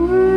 Mm-hmm.